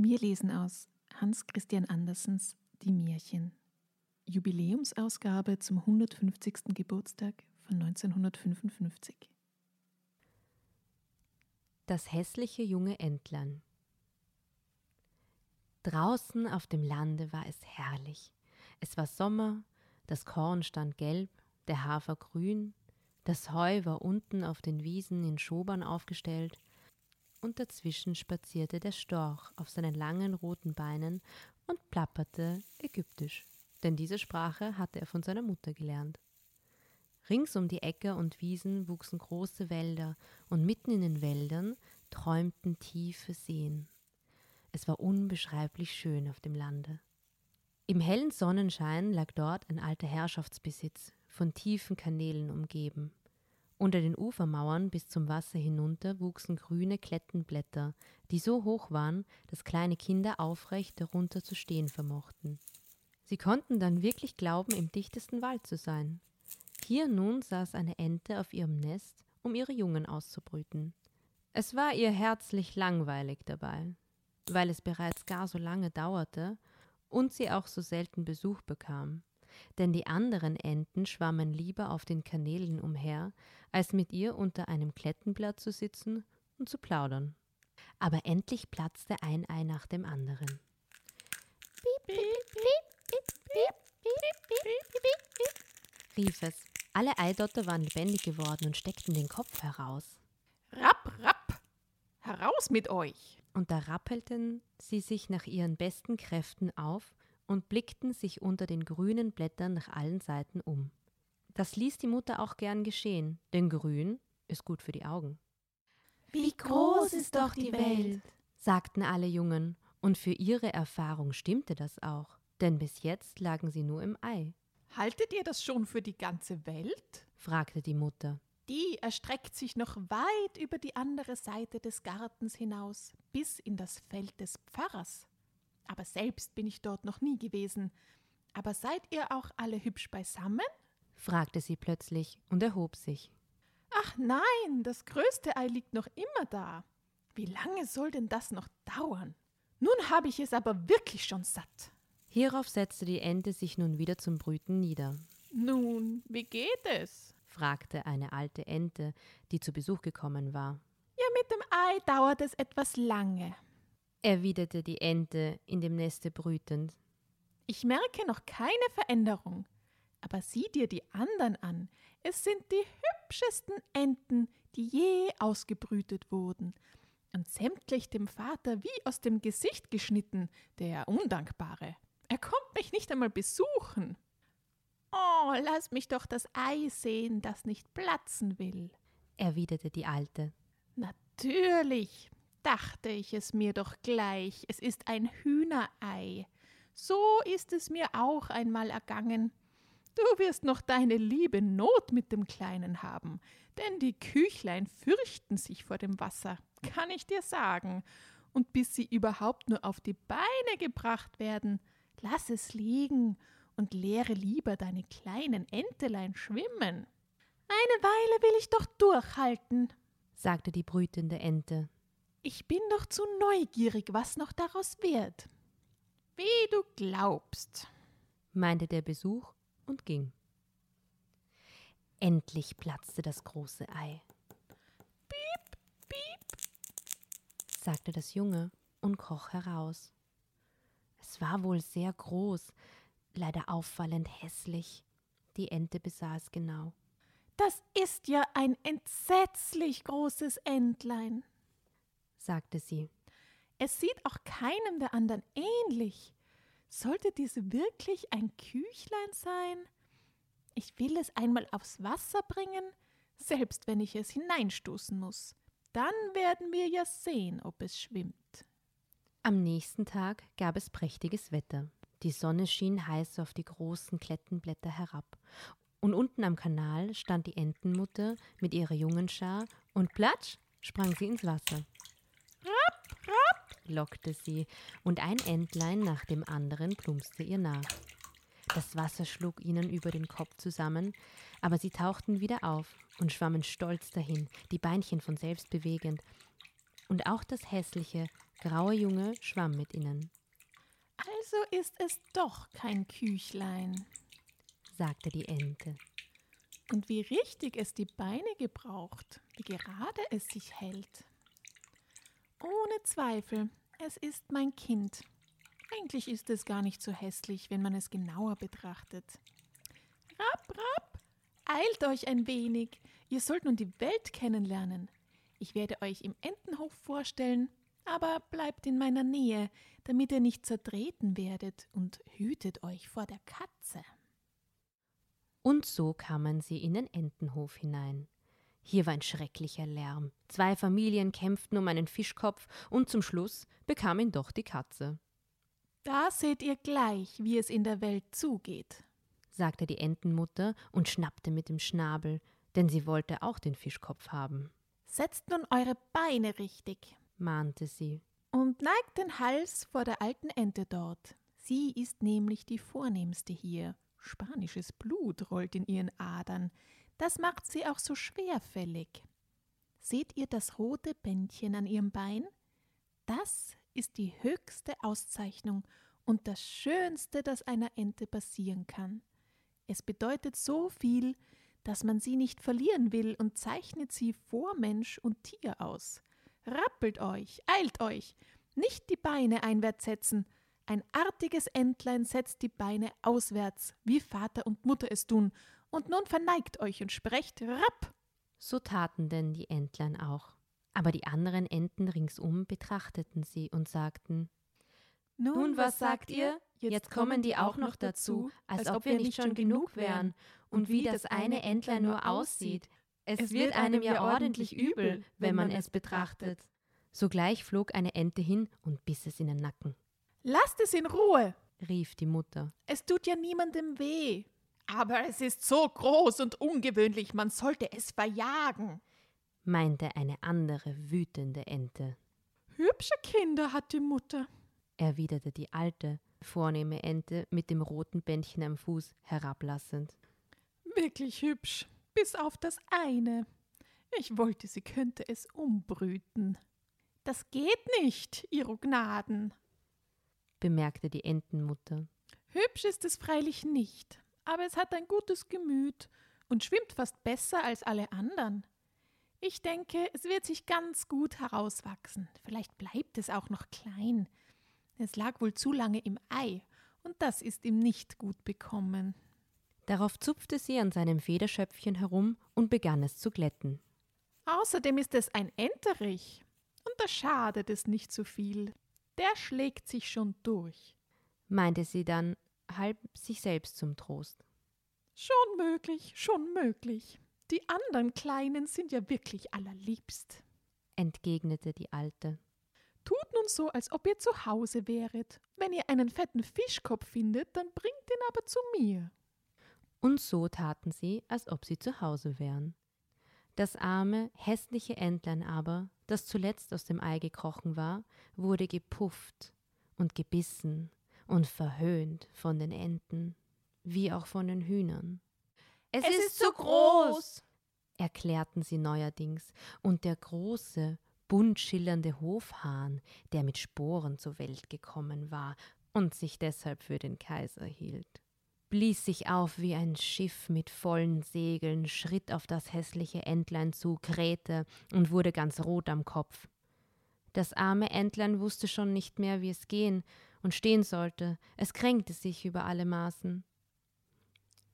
Wir lesen aus Hans Christian Andersens Die Märchen. Jubiläumsausgabe zum 150. Geburtstag von 1955. Das hässliche junge Entlein. Draußen auf dem Lande war es herrlich. Es war Sommer, das Korn stand gelb, der Hafer grün, das Heu war unten auf den Wiesen in Schobern aufgestellt, und dazwischen spazierte der Storch auf seinen langen roten Beinen und plapperte ägyptisch, denn diese Sprache hatte er von seiner Mutter gelernt. Rings um die Äcker und Wiesen wuchsen große Wälder, und mitten in den Wäldern träumten tiefe Seen. Es war unbeschreiblich schön auf dem Lande. Im hellen Sonnenschein lag dort ein alter Herrschaftsbesitz, von tiefen Kanälen umgeben. Unter den Ufermauern bis zum Wasser hinunter wuchsen grüne Klettenblätter, die so hoch waren, dass kleine Kinder aufrecht darunter zu stehen vermochten. Sie konnten dann wirklich glauben, im dichtesten Wald zu sein. Hier nun saß eine Ente auf ihrem Nest, um ihre Jungen auszubrüten. Es war ihr herzlich langweilig dabei, weil es bereits gar so lange dauerte und sie auch so selten Besuch bekam denn die anderen Enten schwammen lieber auf den Kanälen umher, als mit ihr unter einem Klettenblatt zu sitzen und zu plaudern. Aber endlich platzte ein Ei nach dem anderen. rief es. Alle Eidotter waren lebendig geworden und steckten den Kopf heraus. Rapp, rapp! Heraus mit euch! Und da rappelten sie sich nach ihren besten Kräften auf und blickten sich unter den grünen Blättern nach allen Seiten um. Das ließ die Mutter auch gern geschehen, denn grün ist gut für die Augen. Wie groß ist doch die Welt, sagten alle Jungen, und für ihre Erfahrung stimmte das auch, denn bis jetzt lagen sie nur im Ei. Haltet ihr das schon für die ganze Welt? fragte die Mutter. Die erstreckt sich noch weit über die andere Seite des Gartens hinaus, bis in das Feld des Pfarrers aber selbst bin ich dort noch nie gewesen. Aber seid ihr auch alle hübsch beisammen? fragte sie plötzlich und erhob sich. Ach nein, das größte Ei liegt noch immer da. Wie lange soll denn das noch dauern? Nun habe ich es aber wirklich schon satt. Hierauf setzte die Ente sich nun wieder zum Brüten nieder. Nun, wie geht es? fragte eine alte Ente, die zu Besuch gekommen war. Ja, mit dem Ei dauert es etwas lange erwiderte die Ente in dem Neste brütend. Ich merke noch keine Veränderung. Aber sieh dir die anderen an. Es sind die hübschesten Enten, die je ausgebrütet wurden. Und sämtlich dem Vater wie aus dem Gesicht geschnitten, der Undankbare. Er kommt mich nicht einmal besuchen. Oh, lass mich doch das Ei sehen, das nicht platzen will, erwiderte die Alte. Natürlich, dachte ich es mir doch gleich, es ist ein Hühnerei. So ist es mir auch einmal ergangen. Du wirst noch deine liebe Not mit dem Kleinen haben, denn die Küchlein fürchten sich vor dem Wasser, kann ich dir sagen. Und bis sie überhaupt nur auf die Beine gebracht werden, lass es liegen und lehre lieber deine kleinen Entelein schwimmen. Eine Weile will ich doch durchhalten, sagte die brütende Ente. Ich bin doch zu neugierig, was noch daraus wird. Wie du glaubst, meinte der Besuch und ging. Endlich platzte das große Ei. Piep, piep, sagte das Junge und kroch heraus. Es war wohl sehr groß, leider auffallend hässlich. Die Ente besah es genau. Das ist ja ein entsetzlich großes Entlein, sagte sie. Es sieht auch keinem der anderen ähnlich. Sollte dies wirklich ein Küchlein sein? Ich will es einmal aufs Wasser bringen, selbst wenn ich es hineinstoßen muss. Dann werden wir ja sehen, ob es schwimmt. Am nächsten Tag gab es prächtiges Wetter. Die Sonne schien heiß auf die großen Klettenblätter herab. Und unten am Kanal stand die Entenmutter mit ihrer Jungenschar und platsch sprang sie ins Wasser. Lockte sie, und ein Entlein nach dem anderen plumpste ihr nach. Das Wasser schlug ihnen über den Kopf zusammen, aber sie tauchten wieder auf und schwammen stolz dahin, die Beinchen von selbst bewegend. Und auch das hässliche, graue Junge schwamm mit ihnen. Also ist es doch kein Küchlein, sagte die Ente. Und wie richtig es die Beine gebraucht, wie gerade es sich hält. Ohne Zweifel, es ist mein Kind. Eigentlich ist es gar nicht so hässlich, wenn man es genauer betrachtet. Rapp, rapp, eilt euch ein wenig. Ihr sollt nun die Welt kennenlernen. Ich werde euch im Entenhof vorstellen, aber bleibt in meiner Nähe, damit ihr nicht zertreten werdet und hütet euch vor der Katze. Und so kamen sie in den Entenhof hinein. Hier war ein schrecklicher Lärm. Zwei Familien kämpften um einen Fischkopf und zum Schluss bekam ihn doch die Katze. Da seht ihr gleich, wie es in der Welt zugeht, sagte die Entenmutter und schnappte mit dem Schnabel, denn sie wollte auch den Fischkopf haben. Setzt nun eure Beine richtig, mahnte sie. Und neigt den Hals vor der alten Ente dort. Sie ist nämlich die vornehmste hier. Spanisches Blut rollt in ihren Adern. Das macht sie auch so schwerfällig. Seht ihr das rote Bändchen an ihrem Bein? Das ist die höchste Auszeichnung und das Schönste, das einer Ente passieren kann. Es bedeutet so viel, dass man sie nicht verlieren will und zeichnet sie vor Mensch und Tier aus. Rappelt euch, eilt euch, nicht die Beine einwärts setzen. Ein artiges Entlein setzt die Beine auswärts, wie Vater und Mutter es tun, und nun verneigt euch und sprecht rapp. So taten denn die Entlein auch. Aber die anderen Enten ringsum betrachteten sie und sagten Nun, was sagt ihr? Jetzt kommen die auch noch dazu, als ob wir nicht schon genug wären. Und wie das eine Entlein nur aussieht, es wird einem ja ordentlich übel, wenn man es betrachtet. Sogleich flog eine Ente hin und biss es in den Nacken. Lasst es in Ruhe, rief die Mutter. Es tut ja niemandem weh. Aber es ist so groß und ungewöhnlich, man sollte es verjagen, meinte eine andere wütende Ente. Hübsche Kinder hat die Mutter, erwiderte die alte, vornehme Ente mit dem roten Bändchen am Fuß herablassend. Wirklich hübsch, bis auf das eine. Ich wollte, sie könnte es umbrüten. Das geht nicht, Ihro Gnaden, bemerkte die Entenmutter. Hübsch ist es freilich nicht, aber es hat ein gutes Gemüt und schwimmt fast besser als alle anderen. Ich denke, es wird sich ganz gut herauswachsen. Vielleicht bleibt es auch noch klein. Es lag wohl zu lange im Ei, und das ist ihm nicht gut bekommen. Darauf zupfte sie an seinem Federschöpfchen herum und begann es zu glätten. Außerdem ist es ein Enterich, und da schadet es nicht so viel. Der schlägt sich schon durch, meinte sie dann halb sich selbst zum Trost. Schon möglich, schon möglich. Die anderen Kleinen sind ja wirklich allerliebst, entgegnete die Alte. Tut nun so, als ob ihr zu Hause wäret. Wenn ihr einen fetten Fischkopf findet, dann bringt ihn aber zu mir. Und so taten sie, als ob sie zu Hause wären. Das arme, hässliche Entlein aber, das zuletzt aus dem Ei gekrochen war, wurde gepufft und gebissen und verhöhnt von den Enten, wie auch von den Hühnern. Es, es ist zu groß, erklärten sie neuerdings, und der große, bunt schillernde Hofhahn, der mit Sporen zur Welt gekommen war und sich deshalb für den Kaiser hielt blies sich auf wie ein Schiff mit vollen Segeln, schritt auf das hässliche Entlein zu, krähte und wurde ganz rot am Kopf. Das arme Entlein wusste schon nicht mehr, wie es gehen und stehen sollte, es kränkte sich über alle Maßen.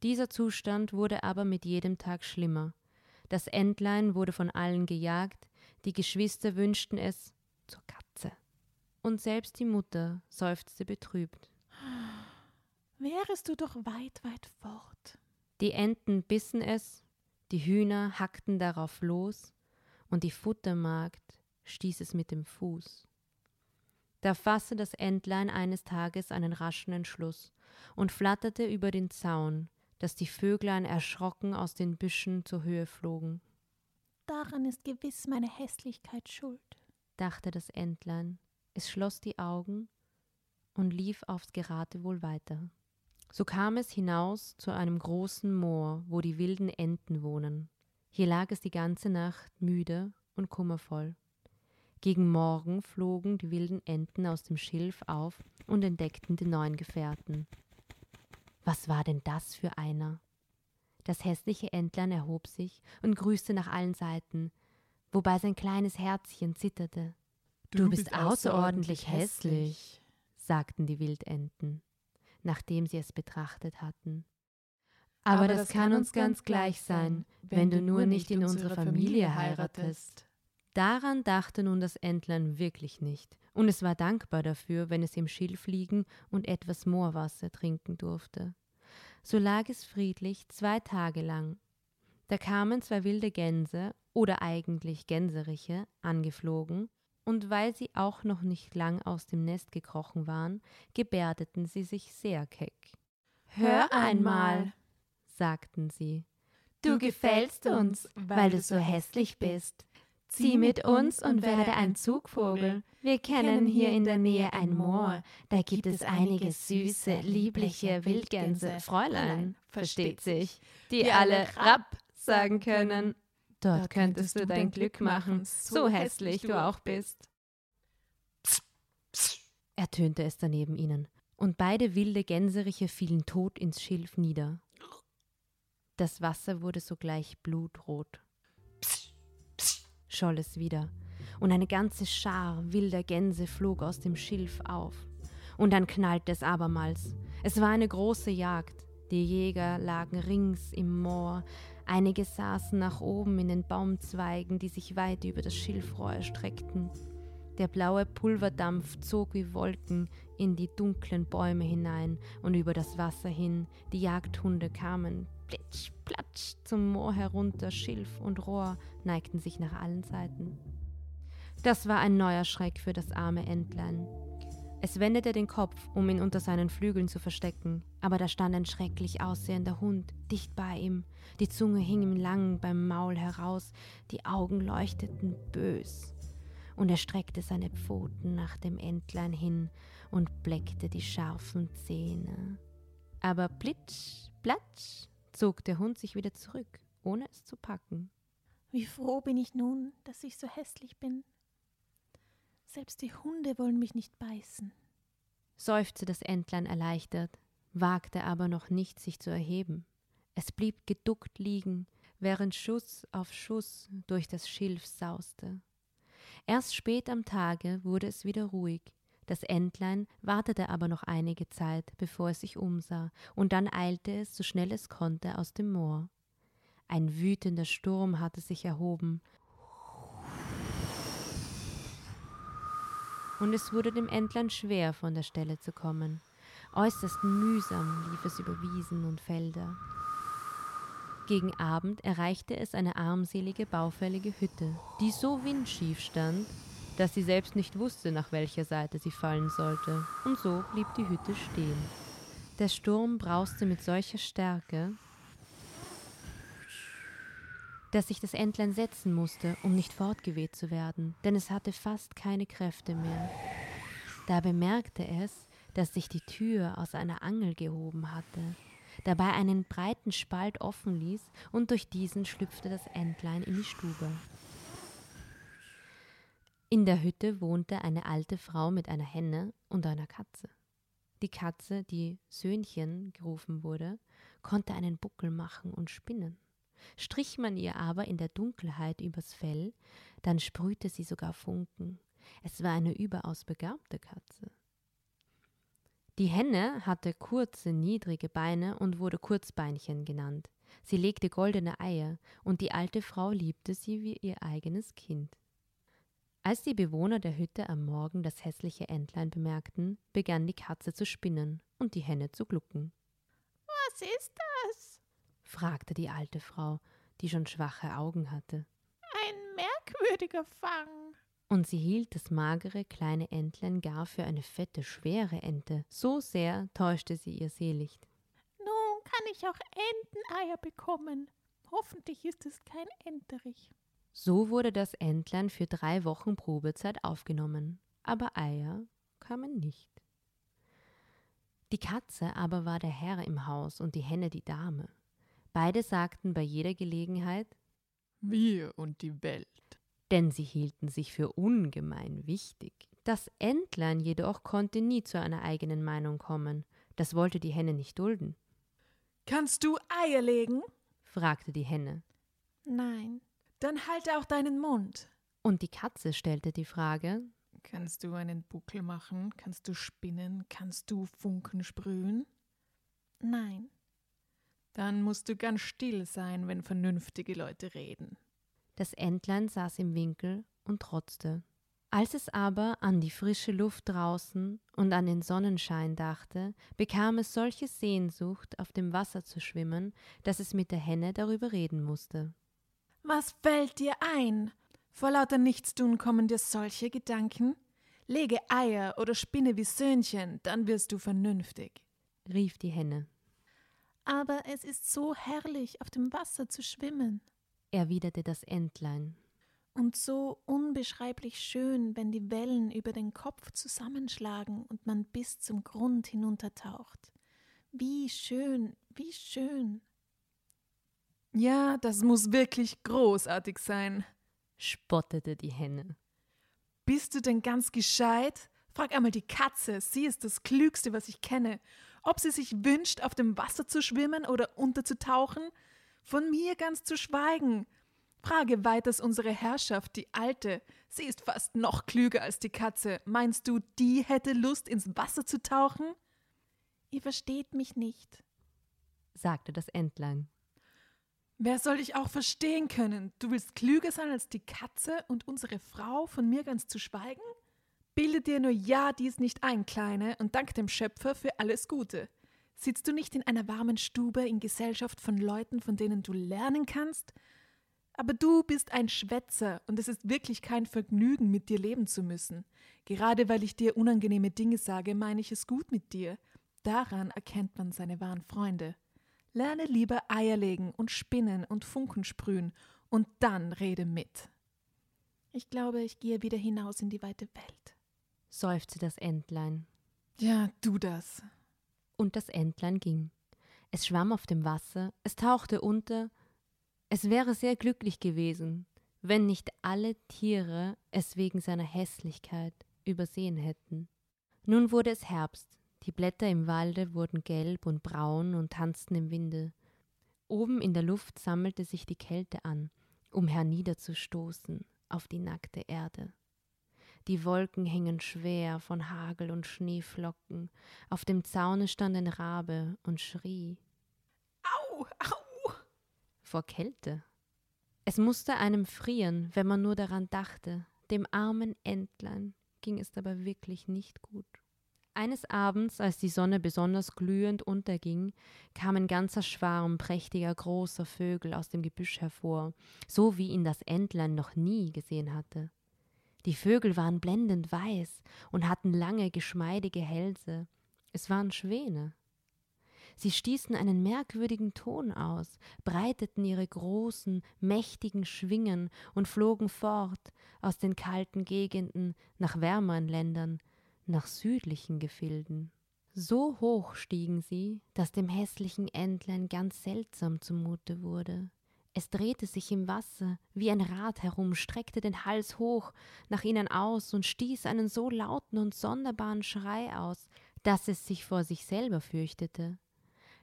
Dieser Zustand wurde aber mit jedem Tag schlimmer. Das Entlein wurde von allen gejagt, die Geschwister wünschten es zur Katze. Und selbst die Mutter seufzte betrübt wärest du doch weit, weit fort. Die Enten bissen es, die Hühner hackten darauf los, und die Futtermagd stieß es mit dem Fuß. Da fasste das Entlein eines Tages einen raschen Entschluss und flatterte über den Zaun, dass die Vöglein erschrocken aus den Büschen zur Höhe flogen. Daran ist gewiss meine Hässlichkeit schuld, dachte das Entlein. Es schloss die Augen und lief aufs Geratewohl weiter. So kam es hinaus zu einem großen Moor, wo die wilden Enten wohnen. Hier lag es die ganze Nacht müde und kummervoll. Gegen Morgen flogen die wilden Enten aus dem Schilf auf und entdeckten den neuen Gefährten. Was war denn das für einer? Das hässliche Entlein erhob sich und grüßte nach allen Seiten, wobei sein kleines Herzchen zitterte. Du, du bist, bist außerordentlich hässlich, sagten die Wildenten, nachdem sie es betrachtet hatten. Aber, Aber das, das kann uns ganz gleich sein, wenn du nur nicht in unsere Familie heiratest. Daran dachte nun das Entlein wirklich nicht, und es war dankbar dafür, wenn es im Schilf liegen und etwas Moorwasser trinken durfte. So lag es friedlich zwei Tage lang. Da kamen zwei wilde Gänse, oder eigentlich Gänseriche, angeflogen, und weil sie auch noch nicht lang aus dem Nest gekrochen waren, gebärdeten sie sich sehr keck. Hör einmal, sagten sie. Du gefällst uns, weil du so hässlich bist. Zieh mit uns und werde ein Zugvogel. Wir kennen hier in der Nähe ein Moor. Da gibt es einige süße, liebliche Wildgänse, Fräulein, versteht sich, die alle Rapp sagen können. Dort könntest du dein Glück machen, so hässlich du auch bist. ertönte es daneben ihnen, und beide wilde Gänseriche fielen tot ins Schilf nieder. Das Wasser wurde sogleich blutrot. Scholl es wieder, und eine ganze Schar wilder Gänse flog aus dem Schilf auf. Und dann knallte es abermals. Es war eine große Jagd. Die Jäger lagen rings im Moor, einige saßen nach oben in den Baumzweigen, die sich weit über das Schilfrohr erstreckten. Der blaue Pulverdampf zog wie Wolken in die dunklen Bäume hinein und über das Wasser hin. Die Jagdhunde kamen plitsch, platsch zum Moor herunter, Schilf und Rohr neigten sich nach allen Seiten. Das war ein neuer Schreck für das arme Entlein. Es wendete den Kopf, um ihn unter seinen Flügeln zu verstecken, aber da stand ein schrecklich aussehender Hund dicht bei ihm. Die Zunge hing ihm lang beim Maul heraus, die Augen leuchteten bös. Und er streckte seine Pfoten nach dem Entlein hin und bleckte die scharfen Zähne. Aber plitsch, platsch zog der Hund sich wieder zurück, ohne es zu packen. Wie froh bin ich nun, dass ich so hässlich bin, selbst die Hunde wollen mich nicht beißen. seufzte das Entlein erleichtert, wagte aber noch nicht, sich zu erheben. Es blieb geduckt liegen, während Schuss auf Schuss durch das Schilf sauste. Erst spät am Tage wurde es wieder ruhig. Das Entlein wartete aber noch einige Zeit, bevor es sich umsah, und dann eilte es, so schnell es konnte, aus dem Moor. Ein wütender Sturm hatte sich erhoben, und es wurde dem Entlein schwer, von der Stelle zu kommen. Äußerst mühsam lief es über Wiesen und Felder. Gegen Abend erreichte es eine armselige, baufällige Hütte, die so windschief stand, dass sie selbst nicht wusste, nach welcher Seite sie fallen sollte, und so blieb die Hütte stehen. Der Sturm brauste mit solcher Stärke, dass sich das Entlein setzen musste, um nicht fortgeweht zu werden, denn es hatte fast keine Kräfte mehr. Da bemerkte es, dass sich die Tür aus einer Angel gehoben hatte, dabei einen breiten Spalt offen ließ, und durch diesen schlüpfte das Entlein in die Stube. In der Hütte wohnte eine alte Frau mit einer Henne und einer Katze. Die Katze, die Söhnchen gerufen wurde, konnte einen Buckel machen und spinnen. Strich man ihr aber in der Dunkelheit übers Fell, dann sprühte sie sogar Funken. Es war eine überaus begabte Katze. Die Henne hatte kurze, niedrige Beine und wurde Kurzbeinchen genannt. Sie legte goldene Eier, und die alte Frau liebte sie wie ihr eigenes Kind. Als die Bewohner der Hütte am Morgen das hässliche Entlein bemerkten, begann die Katze zu spinnen und die Henne zu glucken. Was ist das? fragte die alte Frau, die schon schwache Augen hatte. Ein gnädiger Fang. Und sie hielt das magere kleine Entlein gar für eine fette, schwere Ente. So sehr täuschte sie ihr Seelicht. Nun kann ich auch Enteneier bekommen. Hoffentlich ist es kein Enterich. So wurde das Entlein für drei Wochen Probezeit aufgenommen, aber Eier kamen nicht. Die Katze aber war der Herr im Haus und die Henne die Dame. Beide sagten bei jeder Gelegenheit Wir und die Welt. Denn sie hielten sich für ungemein wichtig. Das Entlein jedoch konnte nie zu einer eigenen Meinung kommen. Das wollte die Henne nicht dulden. Kannst du Eier legen? fragte die Henne. Nein. Dann halte auch deinen Mund. Und die Katze stellte die Frage Kannst du einen Buckel machen? Kannst du spinnen? Kannst du Funken sprühen? Nein. Dann musst du ganz still sein, wenn vernünftige Leute reden. Das Entlein saß im Winkel und trotzte. Als es aber an die frische Luft draußen und an den Sonnenschein dachte, bekam es solche Sehnsucht, auf dem Wasser zu schwimmen, dass es mit der Henne darüber reden musste. Was fällt dir ein? Vor lauter Nichtstun kommen dir solche Gedanken? Lege Eier oder spinne wie Söhnchen, dann wirst du vernünftig, rief die Henne. Aber es ist so herrlich, auf dem Wasser zu schwimmen, erwiderte das Entlein. Und so unbeschreiblich schön, wenn die Wellen über den Kopf zusammenschlagen und man bis zum Grund hinuntertaucht. Wie schön, wie schön. Ja, das muss wirklich großartig sein, spottete die Henne. Bist du denn ganz gescheit? Frag einmal die Katze, sie ist das Klügste, was ich kenne. Ob sie sich wünscht, auf dem Wasser zu schwimmen oder unterzutauchen? Von mir ganz zu schweigen. Frage weiters unsere Herrschaft, die Alte. Sie ist fast noch klüger als die Katze. Meinst du, die hätte Lust, ins Wasser zu tauchen? Ihr versteht mich nicht, sagte das Entlein. Wer soll dich auch verstehen können? Du willst klüger sein als die Katze und unsere Frau, von mir ganz zu schweigen? Bilde dir nur ja dies nicht ein, Kleine, und dank dem Schöpfer für alles Gute. Sitzt du nicht in einer warmen Stube in Gesellschaft von Leuten, von denen du lernen kannst? Aber du bist ein Schwätzer, und es ist wirklich kein Vergnügen, mit dir leben zu müssen. Gerade weil ich dir unangenehme Dinge sage, meine ich es gut mit dir. Daran erkennt man seine wahren Freunde. Lerne lieber Eier legen und spinnen und Funken sprühen, und dann rede mit. Ich glaube, ich gehe wieder hinaus in die weite Welt, seufzte das Entlein. Ja, du das. Und das Entlein ging. Es schwamm auf dem Wasser, es tauchte unter. Es wäre sehr glücklich gewesen, wenn nicht alle Tiere es wegen seiner Hässlichkeit übersehen hätten. Nun wurde es Herbst, die Blätter im Walde wurden gelb und braun und tanzten im Winde. Oben in der Luft sammelte sich die Kälte an, um herniederzustoßen auf die nackte Erde. Die Wolken hingen schwer von Hagel und Schneeflocken. Auf dem Zaune stand ein Rabe und schrie. Au, au! Vor Kälte. Es musste einem frieren, wenn man nur daran dachte. Dem armen Entlein ging es dabei wirklich nicht gut. Eines Abends, als die Sonne besonders glühend unterging, kam ein ganzer Schwarm prächtiger großer Vögel aus dem Gebüsch hervor, so wie ihn das Entlein noch nie gesehen hatte. Die Vögel waren blendend weiß und hatten lange, geschmeidige Hälse. Es waren Schwäne. Sie stießen einen merkwürdigen Ton aus, breiteten ihre großen, mächtigen Schwingen und flogen fort aus den kalten Gegenden nach wärmeren Ländern, nach südlichen Gefilden. So hoch stiegen sie, dass dem hässlichen Entlein ganz seltsam zumute wurde. Es drehte sich im Wasser wie ein Rad herum, streckte den Hals hoch nach ihnen aus und stieß einen so lauten und sonderbaren Schrei aus, dass es sich vor sich selber fürchtete.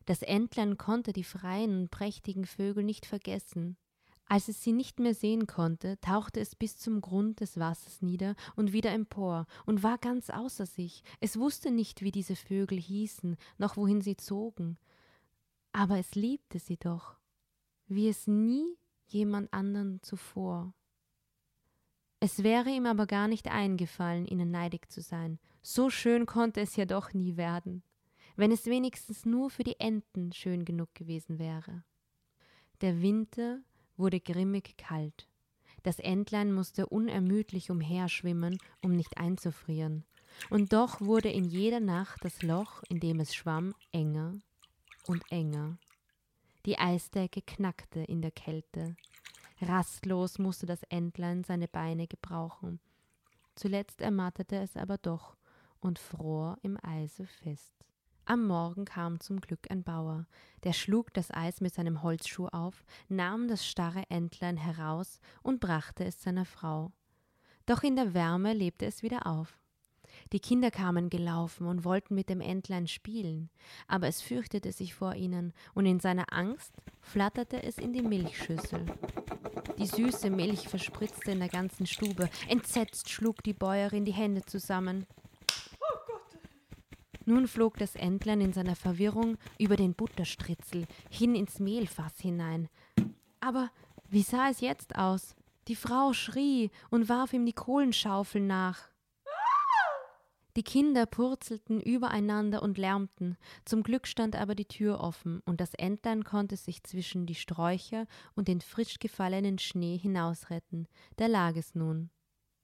Das Entlein konnte die freien und prächtigen Vögel nicht vergessen, als es sie nicht mehr sehen konnte, tauchte es bis zum Grund des Wassers nieder und wieder empor und war ganz außer sich. Es wusste nicht, wie diese Vögel hießen, noch wohin sie zogen. Aber es liebte sie doch, wie es nie jemand anderen zuvor. Es wäre ihm aber gar nicht eingefallen, ihnen neidig zu sein. So schön konnte es ja doch nie werden, wenn es wenigstens nur für die Enten schön genug gewesen wäre. Der Winter wurde grimmig kalt. Das Entlein musste unermüdlich umherschwimmen, um nicht einzufrieren. Und doch wurde in jeder Nacht das Loch, in dem es schwamm, enger und enger. Die Eisdecke knackte in der Kälte. Rastlos musste das Entlein seine Beine gebrauchen. Zuletzt ermattete es aber doch und fror im Eise fest. Am Morgen kam zum Glück ein Bauer, der schlug das Eis mit seinem Holzschuh auf, nahm das starre Entlein heraus und brachte es seiner Frau. Doch in der Wärme lebte es wieder auf. Die Kinder kamen gelaufen und wollten mit dem Entlein spielen, aber es fürchtete sich vor ihnen, und in seiner Angst flatterte es in die Milchschüssel. Die süße Milch verspritzte in der ganzen Stube. Entsetzt schlug die Bäuerin die Hände zusammen. Nun flog das Entlein in seiner Verwirrung über den Butterstritzel hin ins Mehlfass hinein. Aber wie sah es jetzt aus? Die Frau schrie und warf ihm die Kohlenschaufel nach. Die Kinder purzelten übereinander und lärmten. Zum Glück stand aber die Tür offen, und das Entlein konnte sich zwischen die Sträucher und den frisch gefallenen Schnee hinausretten. Da lag es nun,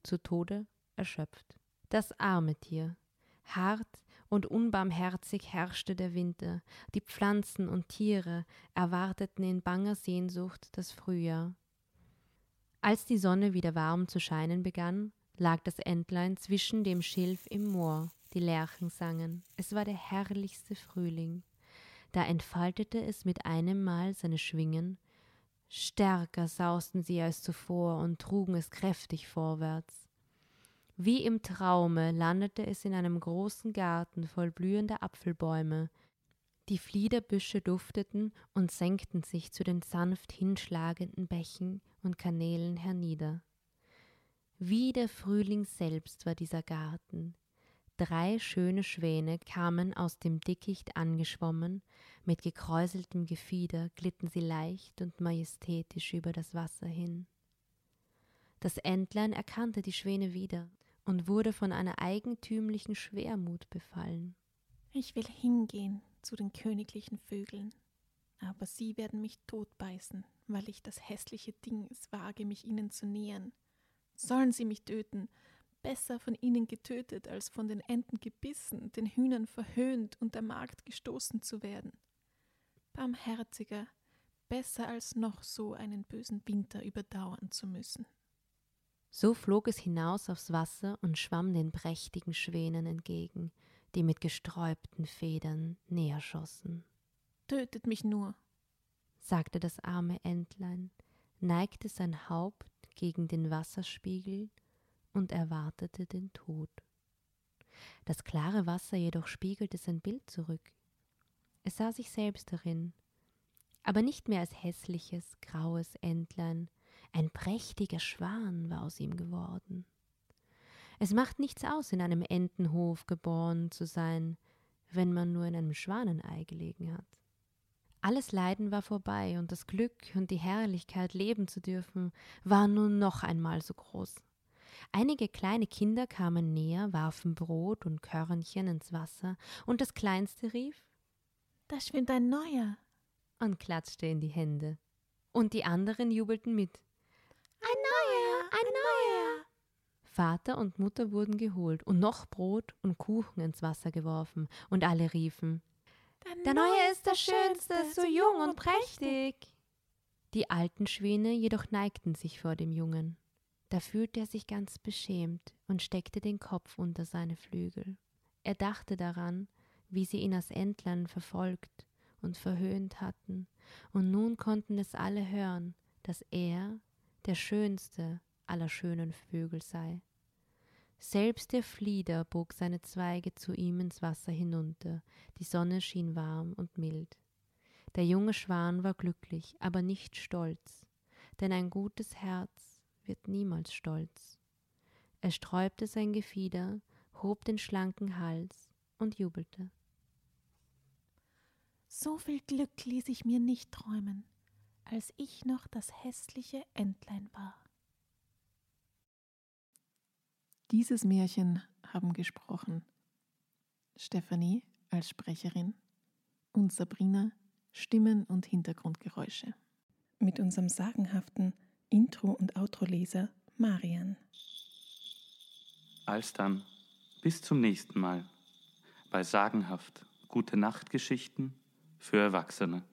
zu Tode erschöpft. Das arme Tier. Hart und unbarmherzig herrschte der Winter. Die Pflanzen und Tiere erwarteten in banger Sehnsucht das Frühjahr. Als die Sonne wieder warm zu scheinen begann, lag das Entlein zwischen dem Schilf im Moor, die Lerchen sangen. Es war der herrlichste Frühling. Da entfaltete es mit einem Mal seine Schwingen, stärker sausten sie als zuvor und trugen es kräftig vorwärts. Wie im Traume landete es in einem großen Garten voll blühender Apfelbäume. Die Fliederbüsche dufteten und senkten sich zu den sanft hinschlagenden Bächen und Kanälen hernieder. Wie der Frühling selbst war dieser Garten. Drei schöne Schwäne kamen aus dem Dickicht angeschwommen, mit gekräuseltem Gefieder glitten sie leicht und majestätisch über das Wasser hin. Das Entlein erkannte die Schwäne wieder und wurde von einer eigentümlichen Schwermut befallen. Ich will hingehen zu den königlichen Vögeln, aber sie werden mich totbeißen, weil ich das hässliche Ding es wage, mich ihnen zu nähern. Sollen sie mich töten, besser von ihnen getötet, als von den Enten gebissen, den Hühnern verhöhnt und der Magd gestoßen zu werden. Barmherziger, besser als noch so einen bösen Winter überdauern zu müssen. So flog es hinaus aufs Wasser und schwamm den prächtigen Schwänen entgegen, die mit gesträubten Federn näher schossen. Tötet mich nur, sagte das arme Entlein, neigte sein Haupt gegen den Wasserspiegel und erwartete den Tod. Das klare Wasser jedoch spiegelte sein Bild zurück. Es sah sich selbst darin, aber nicht mehr als hässliches, graues Entlein, ein prächtiger Schwan war aus ihm geworden. Es macht nichts aus, in einem Entenhof geboren zu sein, wenn man nur in einem Schwanenei gelegen hat. Alles Leiden war vorbei und das Glück und die Herrlichkeit, leben zu dürfen, war nun noch einmal so groß. Einige kleine Kinder kamen näher, warfen Brot und Körnchen ins Wasser, und das Kleinste rief Da schwimmt ein neuer und klatschte in die Hände. Und die anderen jubelten mit. Ein neuer, ein neuer. Vater und Mutter wurden geholt und noch Brot und Kuchen ins Wasser geworfen, und alle riefen Der neue ist der Schönste, so jung und prächtig. Die alten Schwäne jedoch neigten sich vor dem Jungen. Da fühlte er sich ganz beschämt und steckte den Kopf unter seine Flügel. Er dachte daran, wie sie ihn als Entlein verfolgt und verhöhnt hatten, und nun konnten es alle hören, dass er der schönste aller schönen Vögel sei. Selbst der Flieder bog seine Zweige zu ihm ins Wasser hinunter, die Sonne schien warm und mild. Der junge Schwan war glücklich, aber nicht stolz, denn ein gutes Herz wird niemals stolz. Er sträubte sein Gefieder, hob den schlanken Hals und jubelte. So viel Glück ließ ich mir nicht träumen, als ich noch das hässliche Entlein war. Dieses Märchen haben gesprochen Stephanie als Sprecherin und Sabrina Stimmen und Hintergrundgeräusche. Mit unserem sagenhaften Intro und Outro Introleser Marian. Alsdann, bis zum nächsten Mal bei Sagenhaft Gute Nachtgeschichten für Erwachsene.